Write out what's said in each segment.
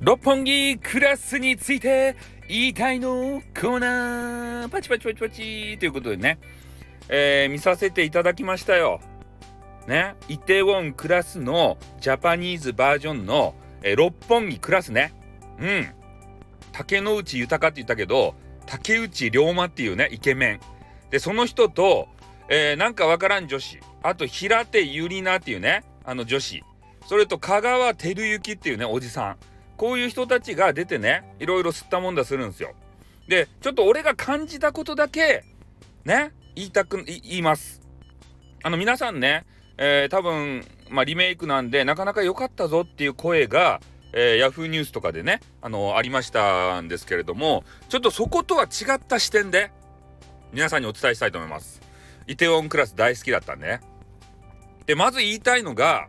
六本木クラスについて言いたいのコーナーパチパチパチパチということでね、えー、見させていただきましたよ。ね、イテウォンクラスのジャパニーズバージョンの、えー、六本木クラスね。うん。竹之内豊って言ったけど、竹内涼真っていうね、イケメン。で、その人と、えー、なんかわからん女子。あと、平手ゆりなっていうね、あの女子。それと、香川照之っていうね、おじさん。こういう人たちが出てねいろいろ吸ったもんだするんですよ。でちょっと俺が感じたことだけね言いたく言います。あの皆さんね、えー、多分、まあ、リメイクなんでなかなか良かったぞっていう声が、えー、ヤフーニュースとかでねあのありましたんですけれどもちょっとそことは違った視点で皆さんにお伝えしたいと思います。イテウォンクラス大好きだったんでね。でまず言いたいのが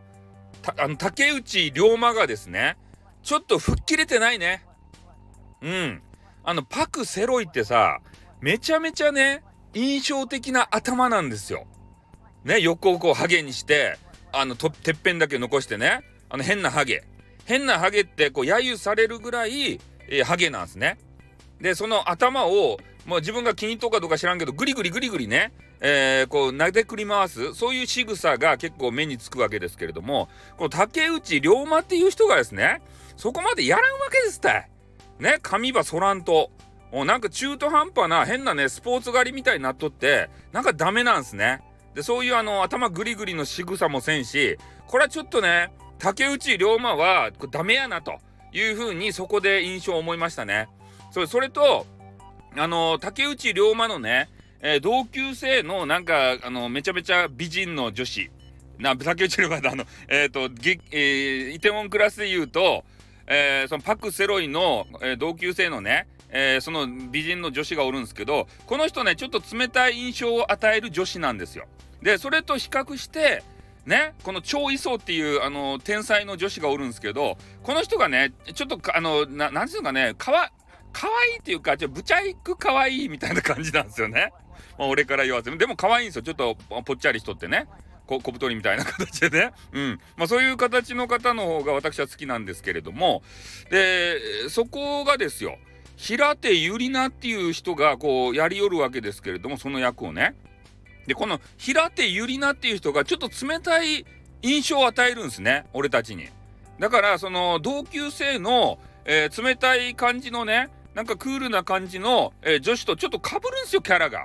あの竹内涼真がですねちょっと吹っ切れてないね。うん。あの、パク・セロイってさ、めちゃめちゃね、印象的な頭なんですよ。ね、横をこうハゲにして、あの、てっぺんだけ残してね、あの、変なハゲ。変なハゲってこう揶揄されるぐらい、えー、ハゲなんですね。で、その頭を、もう自分が気に入っとかどうか知らんけど、ぐりぐりぐりぐりね、えー、こう、なでくり回す、そういう仕草が結構目につくわけですけれども、この竹内涼真っていう人がですね、そこまでやらんわけですって。ね、髪ばそらんと。もうなんか中途半端な変なね、スポーツ狩りみたいになっとって、なんかダメなんすね。で、そういうあの、頭グリグリの仕草もせんし、これはちょっとね、竹内涼真はダメやなというふうにそこで印象を思いましたね。それそれと、あの、竹内涼真のね、えー、同級生のなんか、あの、めちゃめちゃ美人の女子、な、竹内涼真だ、あの、えっ、ー、と、えー、イテウォンクラスで言うと、えー、そのパク・セロイの、えー、同級生のね、えー、その美人の女子がおるんですけどこの人ねちょっと冷たい印象を与える女子なんですよ。でそれと比較してねこの超位相っていうあの天才の女子がおるんですけどこの人がねちょっとあのなんていうかねかわ可愛いっていうかちょブチャイク可愛いみたいな感じなんですよね。まあ、俺から言わせて。でも可愛いんですよ。ちょっとぽっちゃりしとってね。小太りみたいな形でね、うん。まあ、そういう形の方の方が私は好きなんですけれども。でそこがですよ。平手友梨奈っていう人がこうやりよるわけですけれどもその役をね。でこの平手友梨奈っていう人がちょっと冷たい印象を与えるんですね。俺たちに。だからその同級生の、えー、冷たい感じのねなんかクールな感じの、えー、女子とちょっとかぶるんですよキャラが。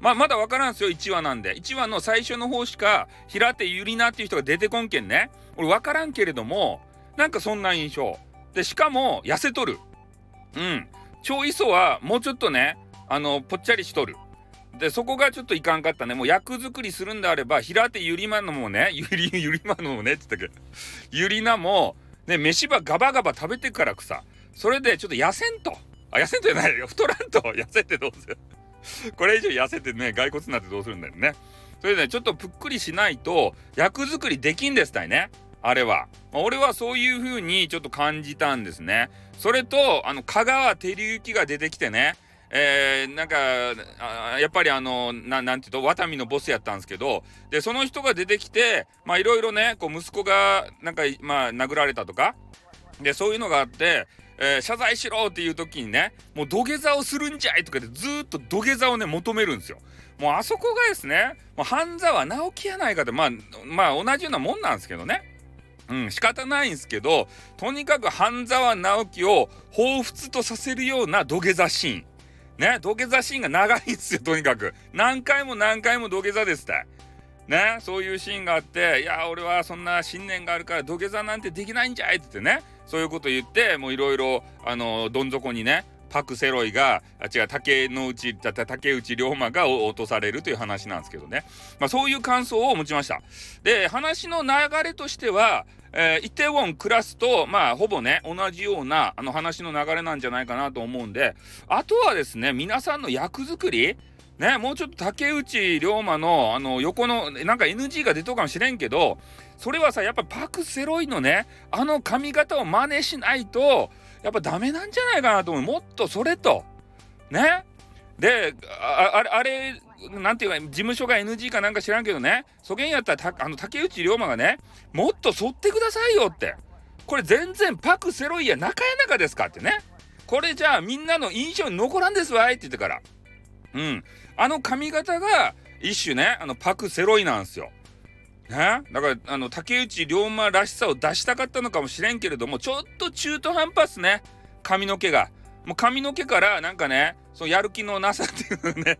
まあ、まだ分からんすよ、1話なんで。1話の最初の方しか、平手ゆりなっていう人が出てこんけんね。俺分からんけれども、なんかそんな印象。で、しかも、痩せとる。うん。超磯は、もうちょっとね、あの、ぽっちゃりしとる。で、そこがちょっといかんかったね。もう役作りするんであれば、平手ゆりまのもね、ゆり、ゆりまのもね、って言ったけど、ゆりなも、ね、飯ばガバガバ食べてからくさ、それでちょっと痩せんと。あ、痩せんとじゃないよ。太らんと。痩せてどうする？これ以上痩せてね、骸骨になってどうするんだよね。それでね、ちょっとぷっくりしないと、役作りできんですたいね。あれは。俺はそういう風にちょっと感じたんですね。それと、あの、香川照之が出てきてね、えー、なんかやっぱりあのななんていうとワタミのボスやったんですけどでその人が出てきてまあいろいろねこう息子がなんかまあ殴られたとかでそういうのがあってえー、謝罪しろっていう時にね、もう土下座をするんじゃいとかでずっと土下座をね、求めるんですよ。もうあそこがですね、もう半沢直樹やないかって、まあ、まあ同じようなもんなんですけどね。うん、仕方ないんですけど、とにかく半沢直樹を彷彿とさせるような土下座シーン。ね、土下座シーンが長いんですよ、とにかく。何回も何回も土下座ですって。ね、そういうシーンがあって、いや、俺はそんな信念があるから土下座なんてできないんじゃいって言ってね、そういうこと言ってもういろいろあのどん底にねパク・セロイが違う竹の内竹内涼真が落とされるという話なんですけどね、まあ、そういう感想を持ちました。で話の流れとしては、えー、イテウォンクラスとまあほぼね同じようなあの話の流れなんじゃないかなと思うんであとはですね皆さんの役作りね、もうちょっと竹内涼真のあの横のなんか NG が出とうかもしれんけどそれはさやっぱパク・セロイのねあの髪型を真似しないとやっぱダメなんじゃないかなと思うもっとそれとねでああれなんていうか事務所が NG かなんか知らんけどねそげんやったらあの竹内涼真がねもっと剃ってくださいよってこれ全然パクセロイや仲や仲ですかってね。これじゃあみんなの印象に残らんですわいって言ってから。うん。あの髪型が一種ね、あのパクセロイなんですよ。ね、だからあの竹内涼真らしさを出したかったのかもしれんけれどもちょっと中途半端っすね。髪の毛が。もう髪の毛からなんかねそのやる気のなさっていうね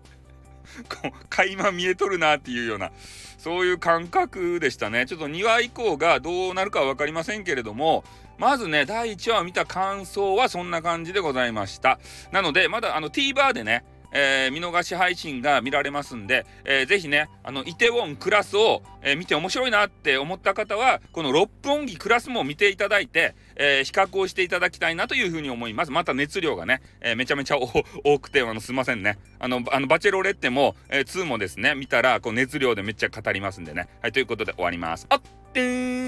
こう垣間見えとるなっていうようなそういう感覚でしたね。ちょっと2話以降がどうなるかは分かりませんけれどもまずね第1話を見た感想はそんな感じでございました。なのでまだあの TVer でねえー、見逃し配信が見られますんで、えー、ぜひね、あの、イテウォンクラスを、えー、見て面白いなって思った方は、この六本木クラスも見ていただいて、えー、比較をしていただきたいなというふうに思います。また熱量がね、えー、めちゃめちゃ多くて、あの、すいませんね。あの、あのバチェロレッテも、えー、2もですね、見たら、こう、熱量でめっちゃ語りますんでね。はい、ということで終わります。あってー